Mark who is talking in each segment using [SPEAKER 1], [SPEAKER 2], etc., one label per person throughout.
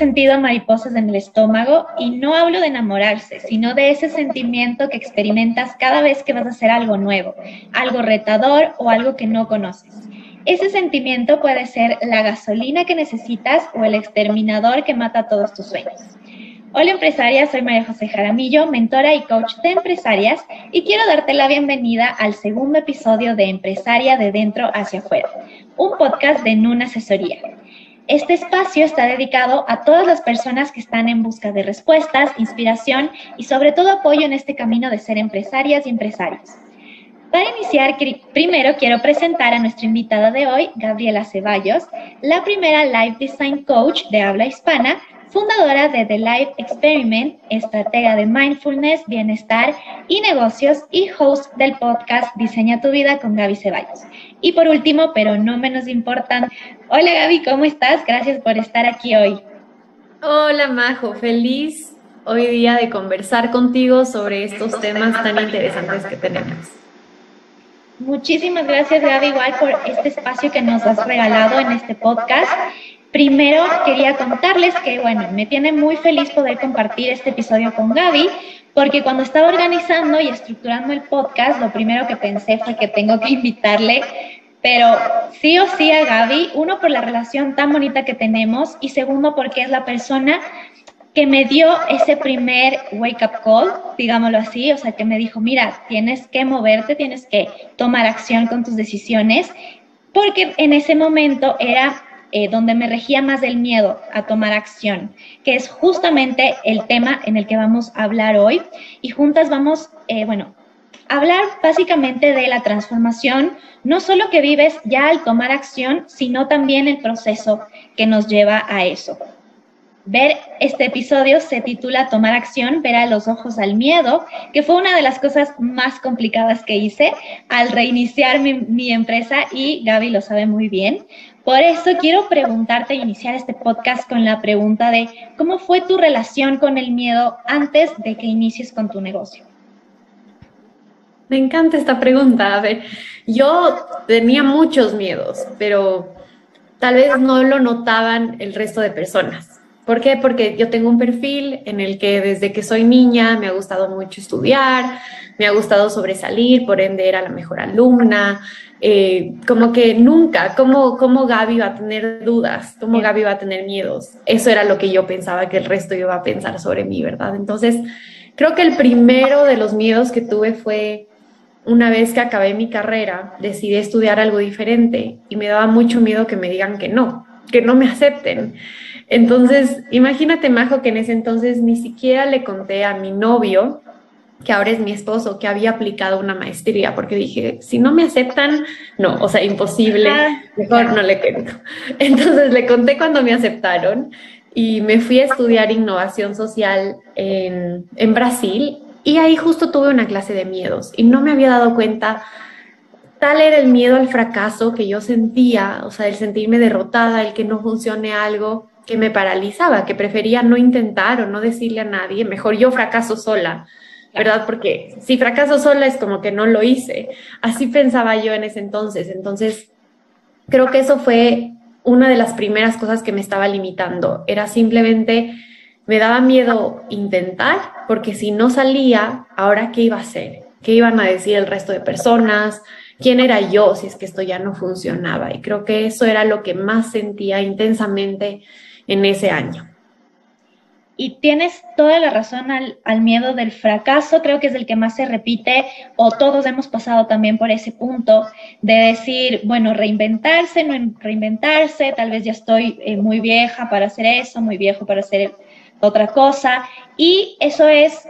[SPEAKER 1] sentido mariposas en el estómago y no hablo de enamorarse, sino de ese sentimiento que experimentas cada vez que vas a hacer algo nuevo, algo retador o algo que no conoces. Ese sentimiento puede ser la gasolina que necesitas o el exterminador que mata todos tus sueños. Hola empresaria, soy María José Jaramillo, mentora y coach de empresarias y quiero darte la bienvenida al segundo episodio de Empresaria de Dentro hacia Afuera, un podcast de Nun Asesoría. Este espacio está dedicado a todas las personas que están en busca de respuestas, inspiración y sobre todo apoyo en este camino de ser empresarias y empresarios. Para iniciar, primero quiero presentar a nuestra invitada de hoy, Gabriela Ceballos, la primera Life Design Coach de habla hispana, fundadora de The Life Experiment, estratega de mindfulness, bienestar y negocios y host del podcast Diseña tu vida con Gaby Ceballos. Y por último, pero no menos importante, hola Gaby, ¿cómo estás? Gracias por estar aquí hoy.
[SPEAKER 2] Hola Majo, feliz hoy día de conversar contigo sobre estos temas tan interesantes que tenemos.
[SPEAKER 1] Muchísimas gracias, Gaby, igual por este espacio que nos has regalado en este podcast. Primero quería contarles que, bueno, me tiene muy feliz poder compartir este episodio con Gaby, porque cuando estaba organizando y estructurando el podcast, lo primero que pensé fue que tengo que invitarle, pero sí o sí a Gaby, uno por la relación tan bonita que tenemos y segundo porque es la persona que me dio ese primer wake up call, digámoslo así, o sea, que me dijo, mira, tienes que moverte, tienes que tomar acción con tus decisiones, porque en ese momento era eh, donde me regía más el miedo a tomar acción, que es justamente el tema en el que vamos a hablar hoy. Y juntas vamos, eh, bueno, a hablar básicamente de la transformación, no solo que vives ya al tomar acción, sino también el proceso que nos lleva a eso. Ver este episodio se titula Tomar acción, ver a los ojos al miedo, que fue una de las cosas más complicadas que hice al reiniciar mi, empresa y Gaby lo sabe muy bien. Por eso quiero preguntarte, iniciar este podcast con la pregunta de cómo fue tu relación con el miedo antes de que inicies con tu negocio.
[SPEAKER 2] Me encanta esta pregunta. A ver, yo tenía muchos miedos, pero tal vez no lo notaban el resto de personas. ¿Por qué? Porque yo tengo un perfil en el que desde que soy niña me ha gustado mucho estudiar, me ha gustado sobresalir, por ende era la mejor alumna, eh, como que nunca, ¿cómo, ¿cómo Gaby va a tener dudas? ¿Cómo Gaby va a tener miedos? Eso era lo que yo pensaba que el resto iba a pensar sobre mí, ¿verdad? Entonces, creo que el primero de los miedos que tuve fue una vez que acabé mi carrera, decidí estudiar algo diferente y me daba mucho miedo que me digan que no, que no me acepten. Entonces, imagínate, Majo, que en ese entonces ni siquiera le conté a mi novio, que ahora es mi esposo, que había aplicado una maestría, porque dije, si no me aceptan, no, o sea, imposible, mejor no le cuento. Entonces le conté cuando me aceptaron y me fui a estudiar innovación social en, en Brasil y ahí justo tuve una clase de miedos y no me había dado cuenta tal era el miedo al fracaso que yo sentía, o sea, el sentirme derrotada, el que no funcione algo, que me paralizaba, que prefería no intentar o no decirle a nadie, mejor yo fracaso sola, ¿verdad? Porque si fracaso sola es como que no lo hice. Así pensaba yo en ese entonces. Entonces, creo que eso fue una de las primeras cosas que me estaba limitando. Era simplemente, me daba miedo intentar, porque si no salía, ahora qué iba a hacer, qué iban a decir el resto de personas, quién era yo si es que esto ya no funcionaba. Y creo que eso era lo que más sentía intensamente en ese año.
[SPEAKER 1] Y tienes toda la razón al, miedo del fracaso, creo que es el que más se repite, o todos hemos pasado también por ese punto de decir, bueno, reinventarse, no reinventarse, tal vez ya estoy eh, muy vieja para hacer eso, muy viejo para hacer otra cosa. Y eso es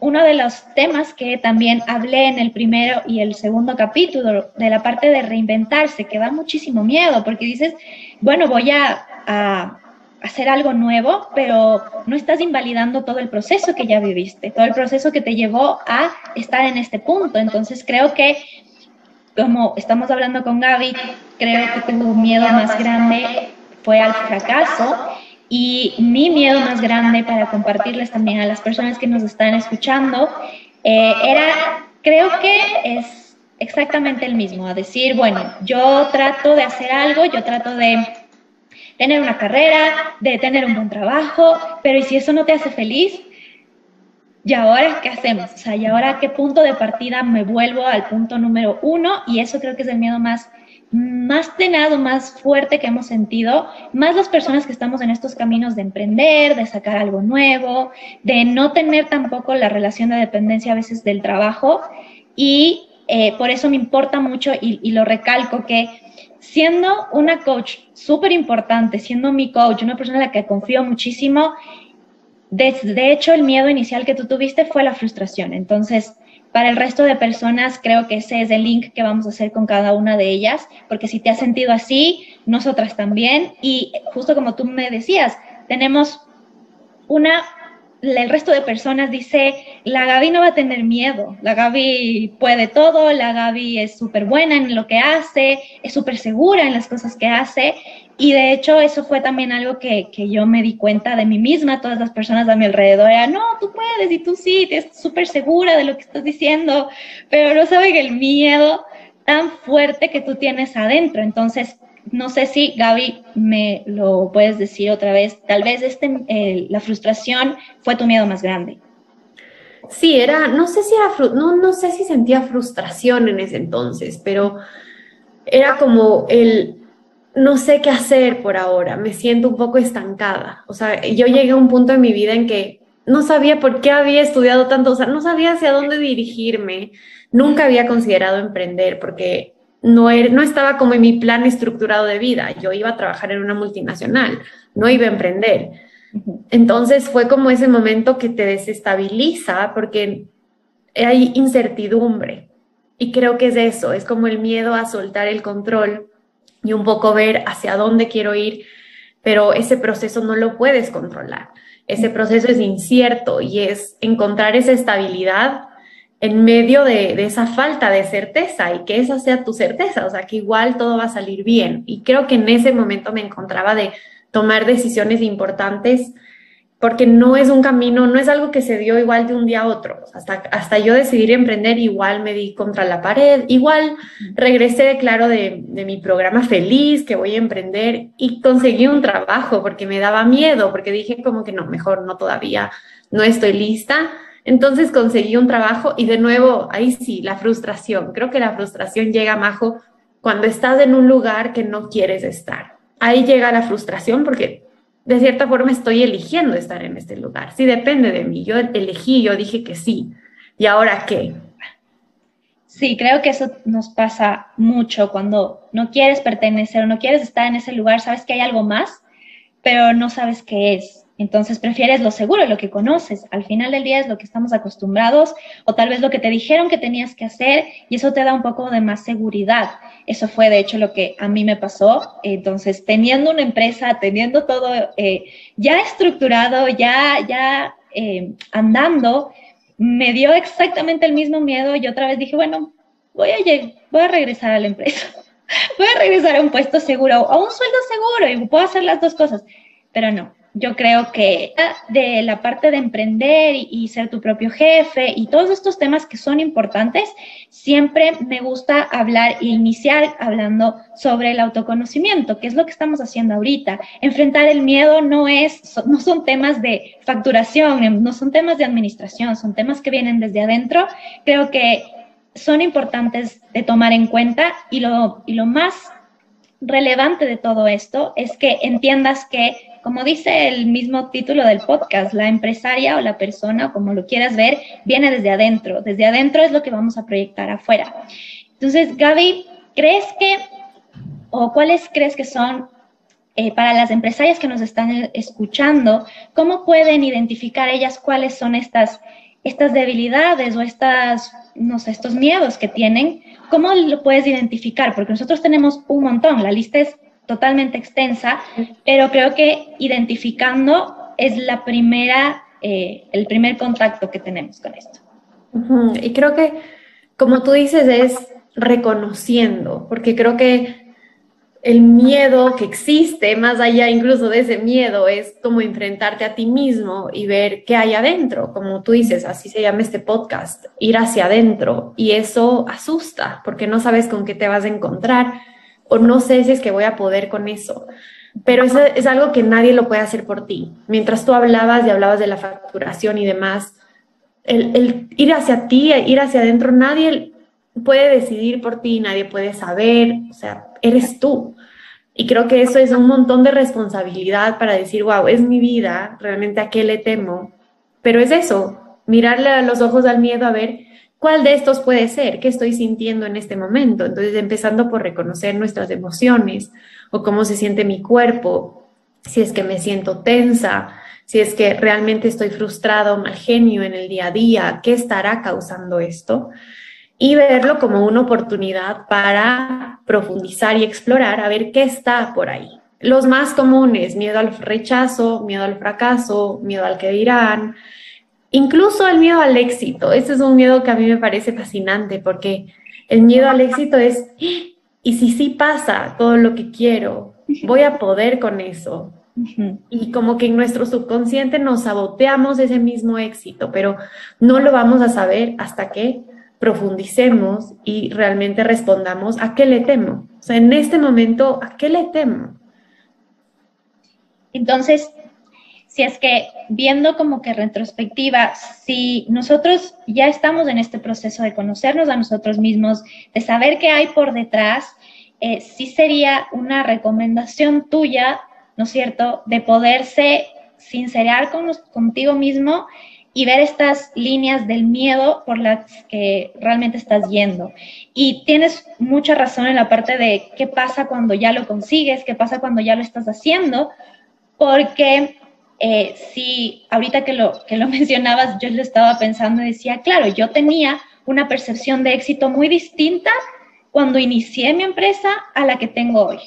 [SPEAKER 1] uno de los temas que también hablé en el primero y el segundo capítulo de la parte de reinventarse, que da muchísimo miedo, porque dices, bueno, voy a hacer algo nuevo, pero no estás invalidando todo el proceso que ya viviste, todo el proceso que te llevó a estar en este punto. Entonces creo que, como estamos hablando con Gaby, creo que un miedo más grande fue al fracaso y mi miedo más grande para compartirles también a las personas que nos están escuchando eh, era, creo que es exactamente el mismo, a decir, bueno, yo trato de hacer algo, yo trato de tener una carrera, de tener un buen trabajo, pero ¿y si eso no te hace feliz? ¿Y ahora qué hacemos? O sea, ¿y ahora qué punto de partida me vuelvo al punto número uno? Y eso creo que es el miedo más, más tenado, más fuerte que hemos sentido, más las personas que estamos en estos caminos de emprender, de sacar algo nuevo, de no tener tampoco la relación de dependencia a veces del trabajo. Y eh, por eso me importa mucho y, y lo recalco que siendo una coach súper importante, siendo mi coach, una persona en la que confío muchísimo, de, hecho, el miedo inicial que tú tuviste fue la frustración. Entonces, para el resto de personas, creo que ese es el link que vamos a hacer con cada una de ellas, porque si te has sentido así, nosotras también. Y justo como tú me decías, tenemos una el resto de personas dice, la Gaby no va a tener miedo, la Gaby puede todo, la Gaby es súper buena en lo que hace, es súper segura en las cosas que hace. Y de hecho eso fue también algo que, que, yo me di cuenta de mí misma, todas las personas a mi alrededor eran, no, tú puedes y tú sí, estás súper segura de lo que estás diciendo, pero no saben el miedo tan fuerte que tú tienes adentro. Entonces, no sé si Gaby me lo puedes decir otra vez, tal vez este, la frustración fue tu miedo más grande.
[SPEAKER 2] Sí, era, no sé si era, no, no sé si sentía frustración en ese entonces, pero era como el, no sé qué hacer por ahora, me siento un poco estancada. O sea, yo llegué a un punto en mi vida en que no sabía por qué había estudiado tanto, o sea, no sabía hacia dónde dirigirme, nunca había considerado emprender porque no, no estaba como en mi plan estructurado de vida. Yo iba a trabajar en una multinacional, no iba a emprender. Entonces fue como ese momento que te desestabiliza porque hay incertidumbre. Y creo que es eso, es como el miedo a soltar el control y un poco ver hacia dónde quiero ir, pero ese proceso no lo puedes controlar. Ese proceso es incierto y es encontrar esa estabilidad en medio de, esa falta de certeza y que esa sea tu certeza, o sea, que igual todo va a salir bien. Y creo que en ese momento me encontraba de tomar decisiones importantes porque no es un camino, no es algo que se dio igual de un día a otro. Hasta, hasta yo decidir emprender, igual me di contra la pared, igual regresé, claro, de, de mi programa feliz, que voy a emprender, y conseguí un trabajo porque me daba miedo, porque dije como que no, mejor no todavía, no estoy lista entonces conseguí un trabajo y de nuevo, ahí sí, la frustración. Creo que la frustración llega, Majo, cuando estás en un lugar que no quieres estar. Ahí llega la frustración porque de cierta forma estoy eligiendo estar en este lugar. Sí, depende de mí. Yo elegí, yo dije que sí. ¿Y ahora qué?
[SPEAKER 1] Sí, creo que eso nos pasa mucho cuando no quieres pertenecer o no quieres estar en ese lugar, sabes que hay algo más, pero no sabes qué es. Entonces prefieres lo seguro, lo que conoces. Al final del día es lo que estamos acostumbrados o tal vez lo que te dijeron que tenías que hacer y eso te da un poco de más seguridad. Eso fue de hecho lo que a mí me pasó. Entonces, teniendo una empresa, teniendo todo eh, ya estructurado, ya, ya eh, andando, me dio exactamente el mismo miedo y otra vez dije, bueno, voy a, voy a regresar a la empresa. voy a regresar a un puesto seguro a un sueldo seguro y puedo hacer las dos cosas. Pero no, yo creo que de la parte de emprender y, ser tu propio jefe y todos estos temas que son importantes, siempre me gusta hablar e iniciar hablando sobre el autoconocimiento, que es lo que estamos haciendo ahorita. Enfrentar el miedo no es, no son temas de facturación, no son temas de administración, son temas que vienen desde adentro. Creo que son importantes de tomar en cuenta y lo, y lo más relevante de todo esto es que entiendas que como dice el mismo título del podcast, la empresaria o la persona, como lo quieras ver, viene desde adentro. Desde adentro es lo que vamos a proyectar afuera. Entonces, Gaby, ¿crees que, o cuáles crees que son eh, para las empresarias que nos están escuchando, cómo pueden identificar ellas cuáles son estas, estas debilidades o estas, no sé, estos miedos que tienen? ¿Cómo lo puedes identificar? Porque nosotros tenemos un montón, la lista es totalmente extensa, pero creo que identificando es la primera, eh, el primer contacto que tenemos con esto.
[SPEAKER 2] Y creo que, como tú dices, es reconociendo, porque creo que el miedo que existe, más allá incluso de ese miedo, es como enfrentarte a ti mismo y ver qué hay adentro, como tú dices, así se llama este podcast, ir hacia adentro. Y eso asusta, porque no sabes con qué te vas a encontrar o no sé si es que voy a poder con eso. pero eso es algo que nadie lo puede hacer por ti. Mientras tú hablabas y hablabas de la facturación y demás, el, el ir hacia ti, ir hacia adentro, nadie puede decidir por ti, nadie puede saber, o sea, eres tú. Y creo que eso es un montón de responsabilidad para decir, wow, es mi vida, realmente a qué le temo. Pero es eso, mirarle a los ojos al miedo a ver cuál de estos puede ser, qué estoy sintiendo en este momento. Entonces, empezando por reconocer nuestras emociones o cómo se siente mi cuerpo, si es que me siento tensa, si es que realmente estoy frustrado, mal genio en el día a día, qué estará causando esto y verlo como una oportunidad para profundizar y explorar a ver qué está por ahí. Los más comunes, miedo al rechazo, miedo al fracaso, miedo al que dirán, incluso el miedo al éxito. Ese es un miedo que a mí me parece fascinante porque el miedo al éxito es, ¿y si sí pasa todo lo que quiero? ¿Voy a poder con eso? Y como que en nuestro subconsciente nos saboteamos ese mismo éxito, pero no lo vamos a saber hasta que profundicemos y realmente respondamos a qué le temo. O sea, en este momento, ¿a qué le temo?
[SPEAKER 1] Entonces, si es que viendo como que retrospectiva, si nosotros ya estamos en este proceso de conocernos a nosotros mismos, de saber qué hay por detrás, eh, sí sería una recomendación tuya, ¿no es cierto?, de poderse sincerar con, contigo mismo y ver estas líneas del miedo por las que realmente estás yendo. Y tienes mucha razón en la parte de qué pasa cuando ya lo consigues, qué pasa cuando ya lo estás haciendo, porque eh, si ahorita que lo, que lo mencionabas, yo lo estaba pensando y decía, claro, yo tenía una percepción de éxito muy distinta cuando inicié mi empresa a la que tengo hoy.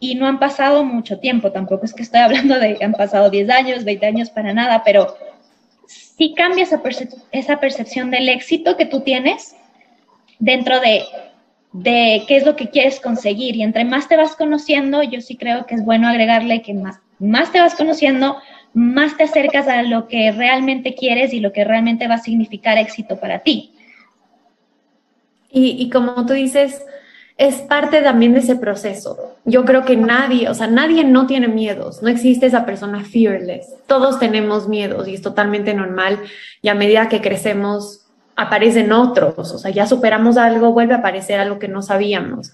[SPEAKER 1] Y no han pasado mucho tiempo, tampoco es que estoy hablando de han pasado 10 años, 20 años para nada, pero sí cambia esa, esa percepción del éxito que tú tienes dentro de, de qué es lo que quieres conseguir. Y entre más te vas conociendo, yo sí creo que es bueno agregarle que más, más te vas conociendo, más te acercas a lo que realmente quieres y lo que realmente va a significar éxito para ti.
[SPEAKER 2] Y, como tú dices, es parte también de ese proceso. Yo creo que nadie, o sea, nadie no tiene miedos, no existe esa persona fearless. Todos tenemos miedos y es totalmente normal y a medida que crecemos aparecen otros, o sea, ya superamos algo, vuelve a aparecer algo que no sabíamos.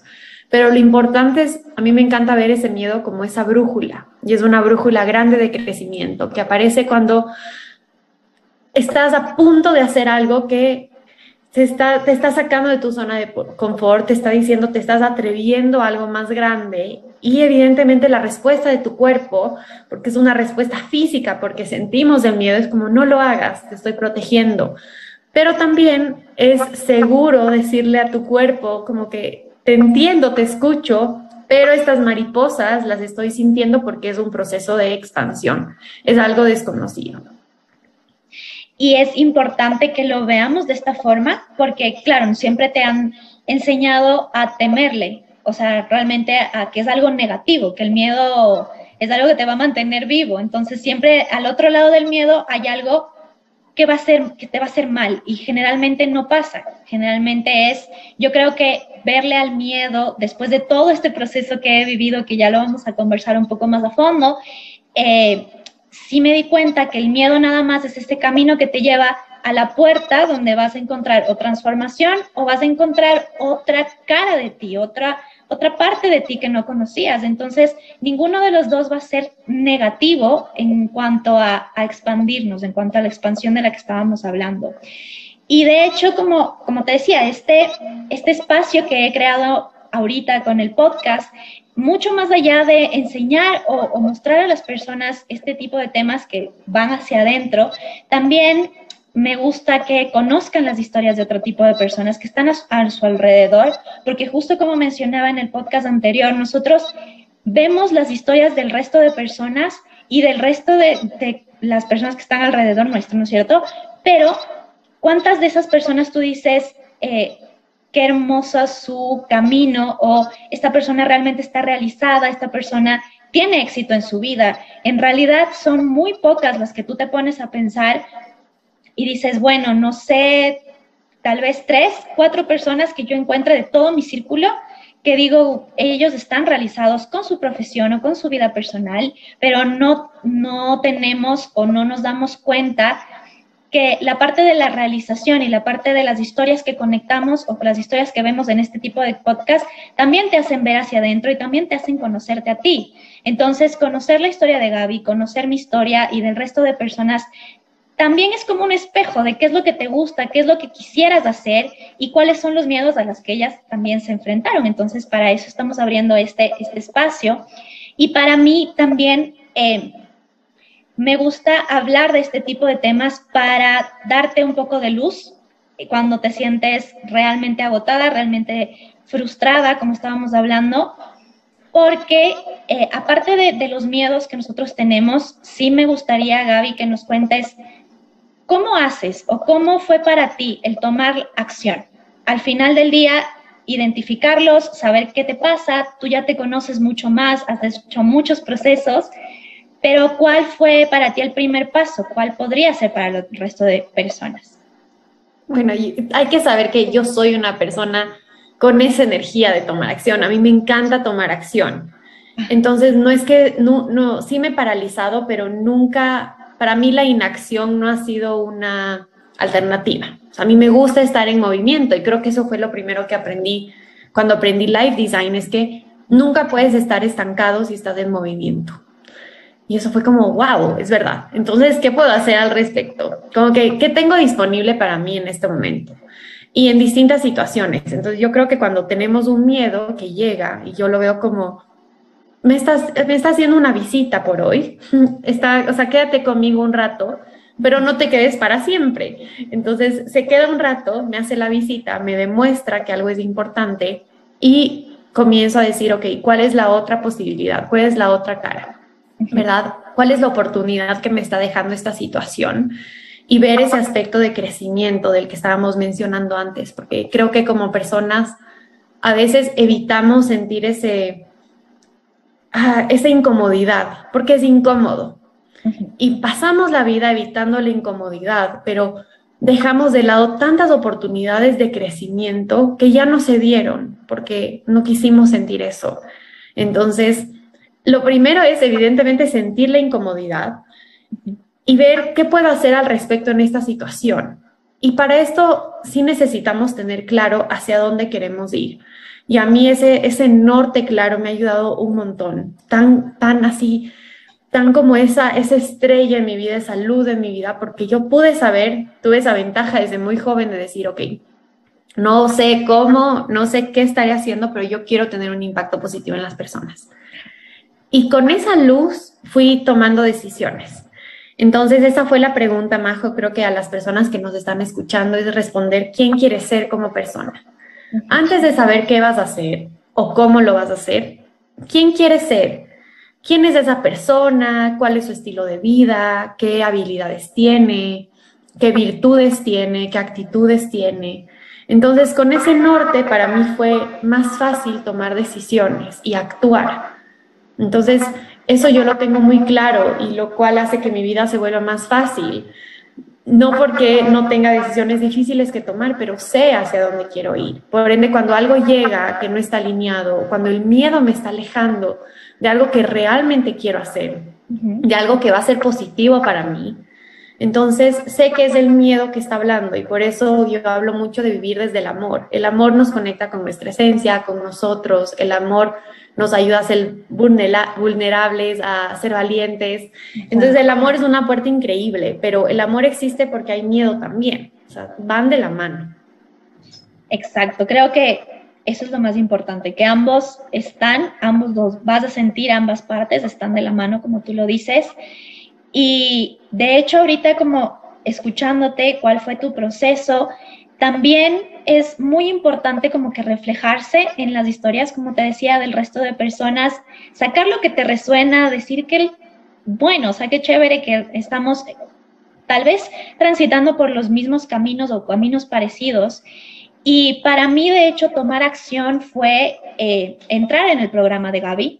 [SPEAKER 2] Pero lo importante es, a mí me encanta ver ese miedo como esa brújula, y es una brújula grande de crecimiento que aparece cuando estás a punto de hacer algo que te está, te está sacando de tu zona de confort, te está diciendo, te estás atreviendo a algo más grande y evidentemente la respuesta de tu cuerpo, porque es una respuesta física, porque sentimos el miedo, es como no lo hagas, te estoy protegiendo. Pero también es seguro decirle a tu cuerpo como que te entiendo, te escucho, pero estas mariposas las estoy sintiendo porque es un proceso de expansión, es algo desconocido.
[SPEAKER 1] Y es importante que lo veamos de esta forma porque, claro, siempre te han enseñado a temerle, o sea, realmente a que es algo negativo, que el miedo es algo que te va a mantener vivo. Entonces, siempre al otro lado del miedo hay algo que va a ser que te va a hacer mal y generalmente no pasa. Generalmente es, yo creo que verle al miedo después de todo este proceso que he vivido, que ya lo vamos a conversar un poco más a fondo, eh, sí me di cuenta que el miedo nada más es este camino que te lleva a la puerta donde vas a encontrar o transformación o vas a encontrar otra cara de ti, otra, otra parte de ti que no conocías. Entonces, ninguno de los dos va a ser negativo en cuanto a, expandirnos, en cuanto a la expansión de la que estábamos hablando. Y de hecho, como, como te decía, este, este espacio que he creado ahorita con el podcast mucho más allá de enseñar o, mostrar a las personas este tipo de temas que van hacia adentro, también me gusta que conozcan las historias de otro tipo de personas que están a, su alrededor, porque justo como mencionaba en el podcast anterior, nosotros vemos las historias del resto de personas y del resto de, las personas que están alrededor nuestro, ¿no es cierto? Pero, ¿cuántas de esas personas tú dices, eh, qué hermosa su camino o esta persona realmente está realizada, esta persona tiene éxito en su vida. En realidad son muy pocas las que tú te pones a pensar y dices, bueno, no sé, tal vez tres, cuatro personas que yo encuentre de todo mi círculo que digo, ellos están realizados con su profesión o con su vida personal, pero no, no tenemos o no nos damos cuenta que la parte de la realización y la parte de las historias que conectamos o las historias que vemos en este tipo de podcast también te hacen ver hacia adentro y también te hacen conocerte a ti. Entonces, conocer la historia de Gaby, conocer mi historia y del resto de personas también es como un espejo de qué es lo que te gusta, qué es lo que quisieras hacer y cuáles son los miedos a los que ellas también se enfrentaron. Entonces, para eso estamos abriendo este, este espacio. Y para mí también eh, me gusta hablar de este tipo de temas para darte un poco de luz cuando te sientes realmente agotada, realmente frustrada, como estábamos hablando, porque eh, aparte de, de, los miedos que nosotros tenemos, sí me gustaría, Gaby, que nos cuentes ¿Cómo haces o cómo fue para ti el tomar acción? Al final del día, identificarlos, saber qué te pasa, tú ya te conoces mucho más, has hecho muchos procesos, pero ¿cuál fue para ti el primer paso? ¿Cuál podría ser para el resto de personas?
[SPEAKER 2] Bueno, hay que saber que yo soy una persona con esa energía de tomar acción. A mí me encanta tomar acción. Entonces, no es que, no, no, sí me he paralizado, pero nunca para mí la inacción no ha sido una alternativa. a mí me gusta estar en movimiento y creo que eso fue lo primero que aprendí cuando aprendí life design, es que nunca puedes estar estancado si estás en movimiento. Y eso fue como, wow, es verdad. Entonces, ¿qué puedo hacer al respecto? Como que, ¿qué tengo disponible para mí en este momento? Y en distintas situaciones. Entonces, yo creo que cuando tenemos un miedo que llega, y yo lo veo como, me estás, me está haciendo una visita por hoy, está, o sea, quédate conmigo un rato, pero no te quedes para siempre. Entonces, se queda un rato, me hace la visita, me demuestra que algo es importante y comienzo a decir, ok, ¿cuál es la otra posibilidad? ¿Cuál es la otra cara? ¿Verdad? ¿Cuál es la oportunidad que me está dejando esta situación? Y ver ese aspecto de crecimiento del que estábamos mencionando antes, porque creo que como personas a veces evitamos sentir ese, esa incomodidad, porque es incómodo. Y pasamos la vida evitando la incomodidad, pero dejamos de lado tantas oportunidades de crecimiento que ya no se dieron porque no quisimos sentir eso. Entonces, lo primero es evidentemente sentir la incomodidad y ver qué puedo hacer al respecto en esta situación. Y para esto sí necesitamos tener claro hacia dónde queremos ir. Y a mí ese, ese norte claro me ha ayudado un montón, tan, tan así, tan como esa, esa estrella en mi vida, esa luz en mi vida, porque yo pude saber, tuve esa ventaja desde muy joven de decir, ok, no sé cómo, no sé qué estaré haciendo, pero yo quiero tener un impacto positivo en las personas. Y con esa luz fui tomando decisiones. Entonces, esa fue la pregunta, Majo, creo que a las personas que nos están escuchando es responder quién quiere ser como persona. Antes de saber qué vas a hacer o cómo lo vas a hacer, ¿quién quieres ser? ¿Quién es esa persona? ¿Cuál es su estilo de vida? ¿Qué habilidades tiene? ¿Qué virtudes tiene? ¿Qué actitudes tiene? Entonces, con ese norte para mí fue más fácil tomar decisiones y actuar. Entonces, eso yo lo tengo muy claro y lo cual hace que mi vida se vuelva más fácil no porque no tenga decisiones difíciles que tomar, pero sé hacia dónde quiero ir. Por ende, cuando algo llega que no está alineado, cuando el miedo me está alejando de algo que realmente quiero hacer, de algo que va a ser positivo para mí, entonces sé que es el miedo que está hablando y por eso yo hablo mucho de vivir desde el amor. El amor nos conecta con nuestra esencia, con nosotros, el amor nos ayuda a ser vulnerables, a ser valientes. Entonces el amor es una puerta increíble, pero el amor existe porque hay miedo también, o sea, van de la mano.
[SPEAKER 1] Exacto, creo que eso es lo más importante, que ambos están, ambos dos, vas a sentir ambas partes, están de la mano, como tú lo dices. Y de hecho, ahorita como escuchándote, cuál fue tu proceso, también es muy importante como que reflejarse en las historias, como te decía, del resto de personas, sacar lo que te resuena, decir que, bueno, o sea, qué chévere que estamos tal vez transitando por los mismos caminos o caminos parecidos. Y para mí, de hecho, tomar acción fue eh, entrar en el programa de Gaby.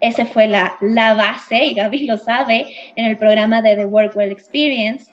[SPEAKER 1] Ese fue la, la base, y Gaby lo sabe, en el programa de The Work Well Experience.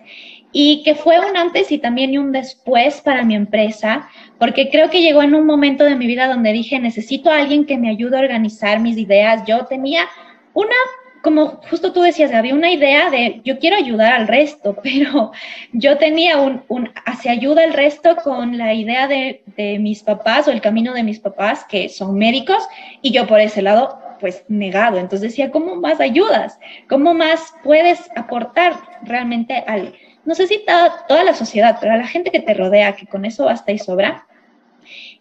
[SPEAKER 1] y que fue un antes y también un después para mi empresa, porque creo que llegó en un momento de mi vida donde dije, necesito a alguien que me ayude a organizar mis ideas. Yo tenía una, como justo tú decías, había una idea de, yo quiero ayudar al resto, pero yo tenía un, un hacia ayuda al resto con la idea de, de mis papás o el camino de mis papás, que son médicos, y yo por ese lado pues negado. Entonces decía, ¿cómo más ayudas? ¿Cómo más puedes aportar realmente al, no sé si toda, la sociedad, pero a la gente que te rodea, que con eso basta y sobra.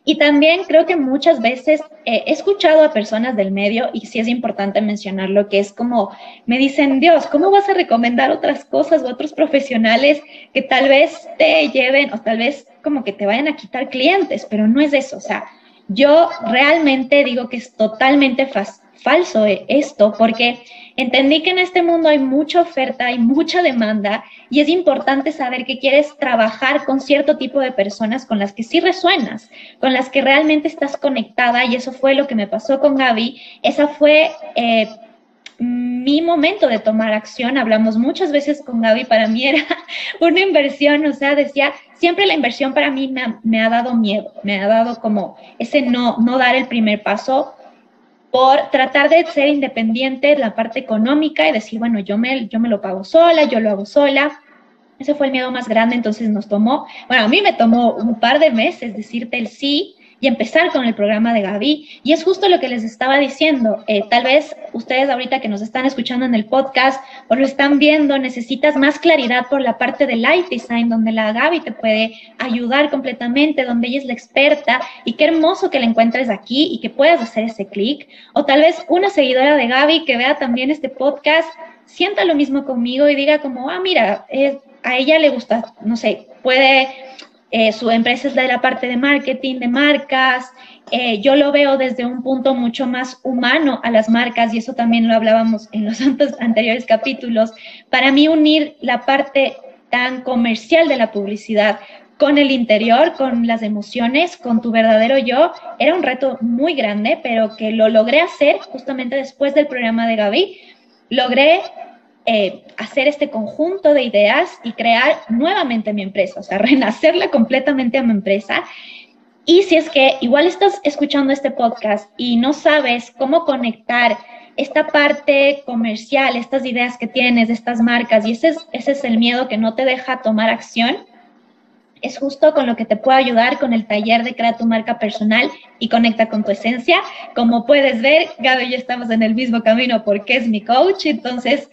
[SPEAKER 1] Y también creo que muchas veces he escuchado a personas del medio, y sí es importante mencionarlo, que es como, me dicen, Dios, ¿cómo vas a recomendar otras cosas o otros profesionales que tal vez te lleven o tal vez como que te vayan a quitar clientes? Pero no es eso, o sea, yo realmente digo que es totalmente falso esto, porque entendí que en este mundo hay mucha oferta, hay mucha demanda y es importante saber que quieres trabajar con cierto tipo de personas con las que sí resuenas, con las que realmente estás conectada y eso fue lo que me pasó con Gaby. Esa fue... Eh, mi momento de tomar acción, hablamos muchas veces con Gaby, para mí era una inversión, o sea, decía, siempre la inversión para mí me ha, me ha, dado miedo, me ha dado como ese no, no dar el primer paso por tratar de ser independiente en la parte económica y decir, bueno, yo me, yo me lo pago sola, yo lo hago sola. Ese fue el miedo más grande, entonces nos tomó, bueno, a mí me tomó un par de meses decirte el sí, y empezar con el programa de Gaby. Y es justo lo que les estaba diciendo. Eh, tal vez ustedes ahorita que nos están escuchando en el podcast o lo están viendo, necesitas más claridad por la parte de light design, donde la Gaby te puede ayudar completamente, donde ella es la experta. Y qué hermoso que la encuentres aquí y que puedas hacer ese clic. O tal vez una seguidora de Gaby que vea también este podcast, sienta lo mismo conmigo y diga como, ah, mira, a ella le gusta, no sé, puede eh, su empresa es de la parte de marketing, de marcas. Eh, yo lo veo desde un punto mucho más humano a las marcas y eso también lo hablábamos en los anteriores capítulos. Para mí unir la parte tan comercial de la publicidad con el interior, con las emociones, con tu verdadero yo, era un reto muy grande, pero que lo logré hacer justamente después del programa de Gaby. Logré eh, hacer este conjunto de ideas y crear nuevamente mi empresa, o sea, renacerla completamente a mi empresa. Y si es que igual estás escuchando este podcast y no sabes cómo conectar esta parte comercial, estas ideas que tienes, estas marcas, y ese es, ese es el miedo que no te deja tomar acción, es justo con lo que te puedo ayudar con el taller de Crea tu marca personal y conecta con tu esencia. Como puedes ver, Gaby y yo estamos en el mismo camino porque es mi coach, entonces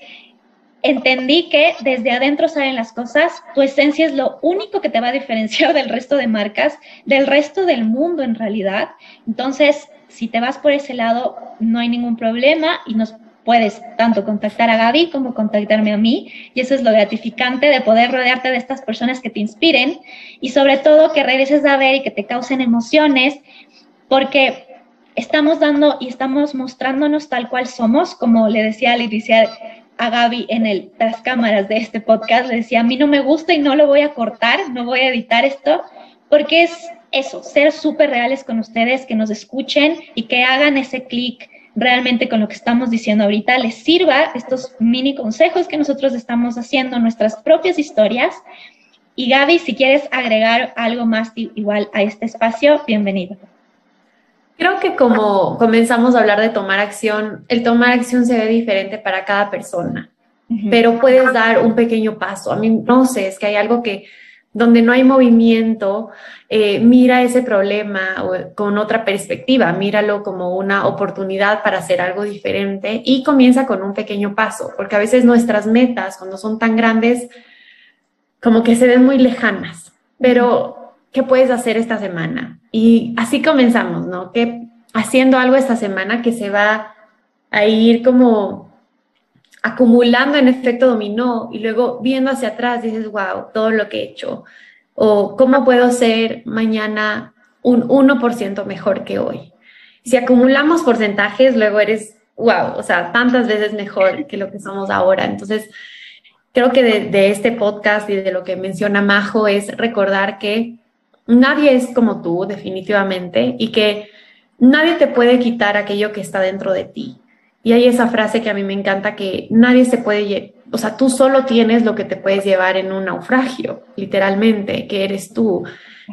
[SPEAKER 1] entendí que desde adentro salen las cosas, tu esencia es lo único que te va a diferenciar del resto de marcas, del resto del mundo en realidad. Entonces, si te vas por ese lado, no hay ningún problema y nos puedes tanto contactar a Gaby como contactarme a mí. Y eso es lo gratificante de poder rodearte de estas personas que te inspiren y sobre todo que regreses a ver y que te causen emociones, porque estamos dando y estamos mostrándonos tal cual somos, como le decía al iniciar a Gaby en el tras cámaras de este podcast, le decía, a mí no me gusta y no lo voy a cortar, no voy a editar esto, porque es eso, ser súper reales con ustedes, que nos escuchen y que hagan ese clic realmente con lo que estamos diciendo ahorita, les sirva estos mini consejos que nosotros estamos haciendo, nuestras propias historias. Y Gaby, si quieres agregar algo más igual a este espacio, bienvenido.
[SPEAKER 2] Creo que como comenzamos a hablar de tomar acción, el tomar acción se ve diferente para cada persona, pero puedes dar un pequeño paso. A mí no sé, es que hay algo que donde no hay movimiento, eh, mira ese problema con otra perspectiva, míralo como una oportunidad para hacer algo diferente y comienza con un pequeño paso, porque a veces nuestras metas, cuando son tan grandes, como que se ven muy lejanas, pero ¿qué puedes hacer esta semana? Y así comenzamos, ¿no? Que haciendo algo esta semana que se va a ir como acumulando en efecto dominó y luego viendo hacia atrás dices, wow, todo lo que he hecho. O cómo puedo ser mañana un 1% mejor que hoy. Si acumulamos porcentajes, luego eres, wow, o sea, tantas veces mejor que lo que somos ahora. Entonces, creo que de, de este podcast y de lo que menciona Majo es recordar que nadie es como tú, definitivamente, y que nadie te puede quitar aquello que está dentro de ti. Y hay esa frase que a mí me encanta, que nadie se puede o sea, tú solo tienes lo que te puedes llevar en un naufragio, literalmente, que eres tú,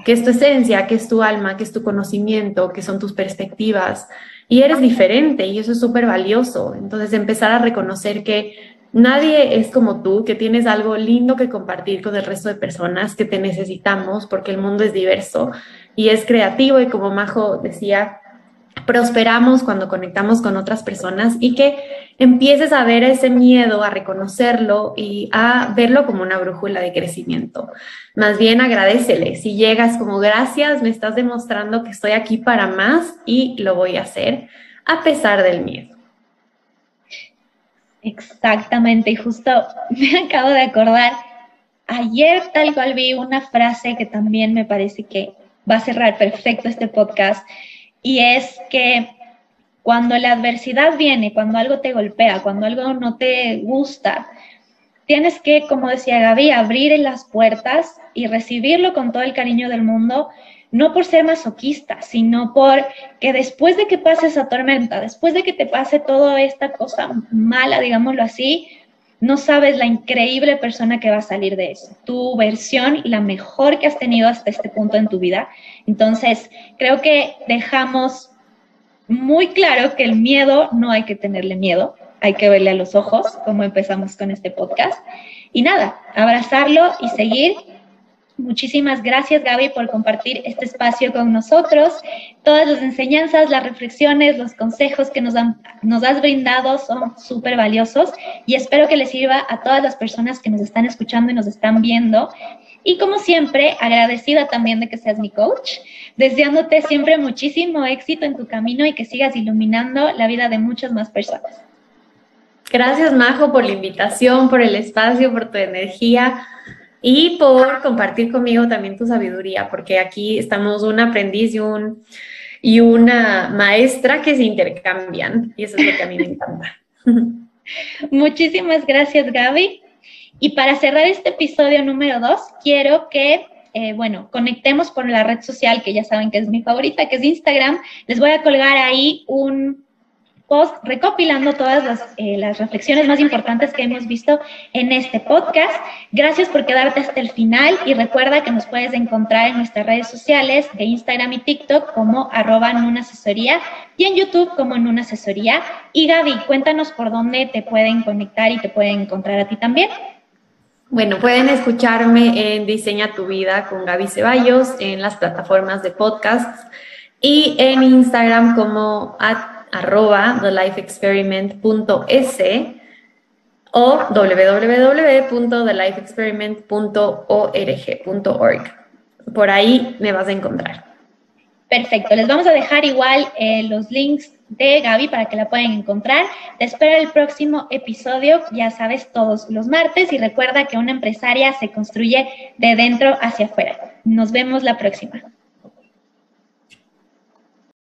[SPEAKER 2] que es tu esencia, que es tu alma, que es tu conocimiento, que son tus perspectivas. Y eres diferente y eso es súper valioso. Entonces, empezar a reconocer que nadie es como tú, que tienes algo lindo que compartir con el resto de personas, que te necesitamos porque el mundo es diverso y es creativo y como Majo decía, prosperamos cuando conectamos con otras personas y que empieces a ver ese miedo, a reconocerlo y a verlo como una brújula de crecimiento. Más bien agradecele. Si llegas como gracias, me estás demostrando que estoy aquí para más y lo voy a hacer a pesar del miedo.
[SPEAKER 1] Exactamente, y justo me acabo de acordar, ayer tal cual vi una frase que también me parece que va a cerrar perfecto este podcast y es que cuando la adversidad viene, cuando algo te golpea, cuando algo no te gusta, tienes que, como decía Gaby, abrir las puertas y recibirlo con todo el cariño del mundo, no por ser masoquista, sino por que después de que pase esa tormenta, después de que te pase toda esta cosa mala, digámoslo así, no sabes la increíble persona que va a salir de eso, tu versión, la mejor que has tenido hasta este punto en tu vida. Entonces, creo que dejamos muy claro que el miedo no hay que tenerle miedo, hay que verle a los ojos, como empezamos con este podcast. Y nada, abrazarlo y seguir Muchísimas gracias, Gaby, por compartir este espacio con nosotros. Todas las enseñanzas, las reflexiones, los consejos que nos, nos has brindado son súper valiosos y espero que les sirva a todas las personas que nos están escuchando y nos están viendo. Y como siempre, agradecida también de que seas mi coach, deseándote siempre muchísimo éxito en tu camino y que sigas iluminando la vida de muchas más personas.
[SPEAKER 2] Gracias, Majo, por la invitación, por el espacio, por tu energía y por compartir conmigo también tu sabiduría, porque aquí estamos un aprendiz y, un, y una maestra que se intercambian y eso es lo que a mí me encanta.
[SPEAKER 1] Muchísimas gracias, Gaby. Y para cerrar este episodio número dos, quiero que, eh, bueno, conectemos por la red social que ya saben que es mi favorita, que es Instagram. Les voy a colgar ahí un post recopilando todas eh, las, reflexiones más importantes que hemos visto en este podcast. Gracias por quedarte hasta el final y recuerda que nos puedes encontrar en nuestras redes sociales de Instagram y TikTok como arroba Asesoría y en YouTube como Nuna Asesoría. Y Gaby, cuéntanos por dónde te pueden conectar y te pueden encontrar a ti también.
[SPEAKER 2] Bueno, pueden escucharme en Diseña tu vida con Gaby Ceballos en las plataformas de podcasts y en Instagram como arroba thelifeexperiment.es o www.thelifeexperiment.org.org. Por ahí me vas a encontrar.
[SPEAKER 1] Perfecto, les vamos a dejar igual eh, los links de Gaby para que la puedan encontrar. Te espero el próximo episodio, ya sabes, todos los martes y recuerda que una empresaria se construye de dentro hacia afuera. Nos vemos la próxima.